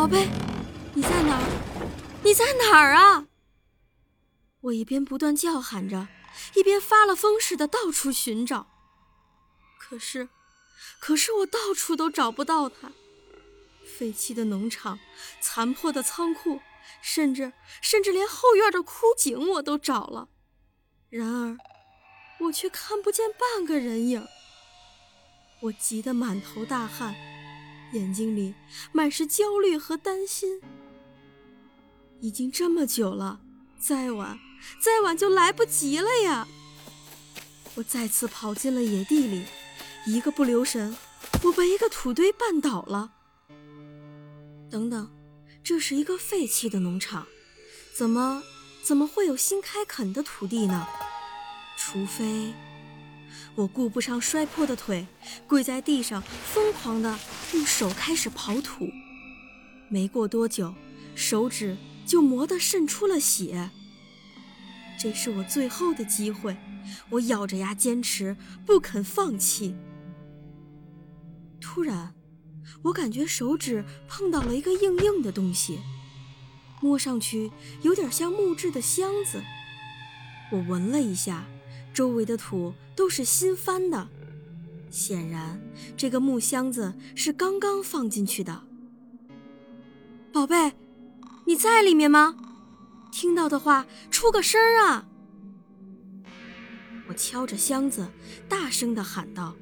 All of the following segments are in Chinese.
宝贝，你在哪儿？你在哪儿啊？我一边不断叫喊着，一边发了疯似的到处寻找。可是，可是我到处都找不到他。废弃的农场，残破的仓库，甚至甚至连后院的枯井我都找了，然而我却看不见半个人影。我急得满头大汗，眼睛里满是焦虑和担心。已经这么久了，再晚再晚就来不及了呀！我再次跑进了野地里，一个不留神，我被一个土堆绊倒了。等等，这是一个废弃的农场，怎么怎么会有新开垦的土地呢？除非我顾不上摔破的腿，跪在地上，疯狂地用手开始刨土。没过多久，手指就磨得渗出了血。这是我最后的机会，我咬着牙坚持，不肯放弃。突然。我感觉手指碰到了一个硬硬的东西，摸上去有点像木质的箱子。我闻了一下，周围的土都是新翻的，显然这个木箱子是刚刚放进去的。宝贝，你在里面吗？听到的话出个声啊！我敲着箱子，大声的喊道：“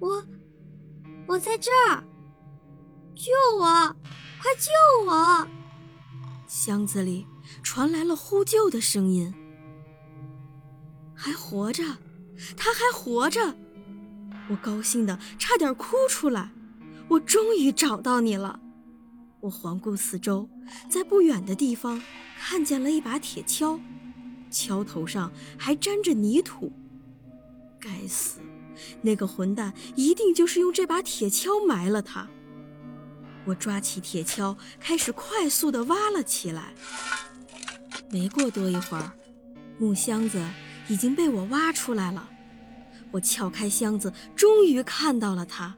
我，我在这儿。”救我！快救我！箱子里传来了呼救的声音。还活着，他还活着！我高兴的差点哭出来。我终于找到你了！我环顾四周，在不远的地方看见了一把铁锹，锹头上还沾着泥土。该死，那个混蛋一定就是用这把铁锹埋了他。我抓起铁锹，开始快速地挖了起来。没过多一会儿，木箱子已经被我挖出来了。我撬开箱子，终于看到了它。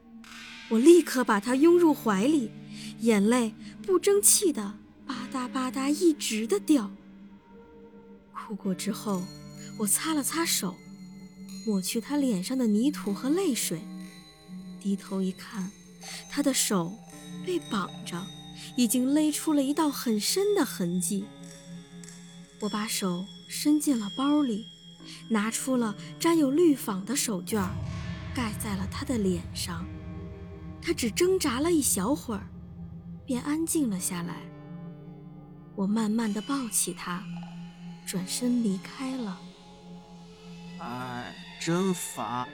我立刻把它拥入怀里，眼泪不争气的吧嗒吧嗒一直的掉。哭过之后，我擦了擦手，抹去他脸上的泥土和泪水，低头一看，他的手。被绑着，已经勒出了一道很深的痕迹。我把手伸进了包里，拿出了沾有绿纺的手绢，盖在了他的脸上。他只挣扎了一小会儿，便安静了下来。我慢慢的抱起他，转身离开了。哎，真烦！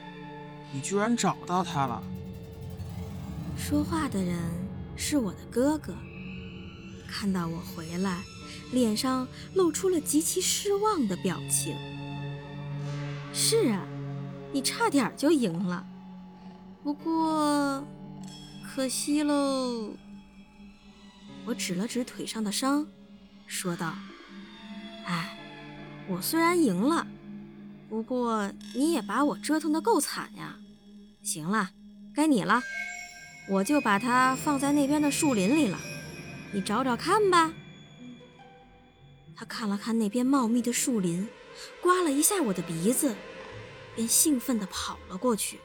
你居然找到他了。说话的人。是我的哥哥，看到我回来，脸上露出了极其失望的表情。是啊，你差点就赢了，不过可惜喽。我指了指腿上的伤，说道：“哎，我虽然赢了，不过你也把我折腾得够惨呀。行了，该你了。”我就把它放在那边的树林里了，你找找看吧。他看了看那边茂密的树林，刮了一下我的鼻子，便兴奋地跑了过去。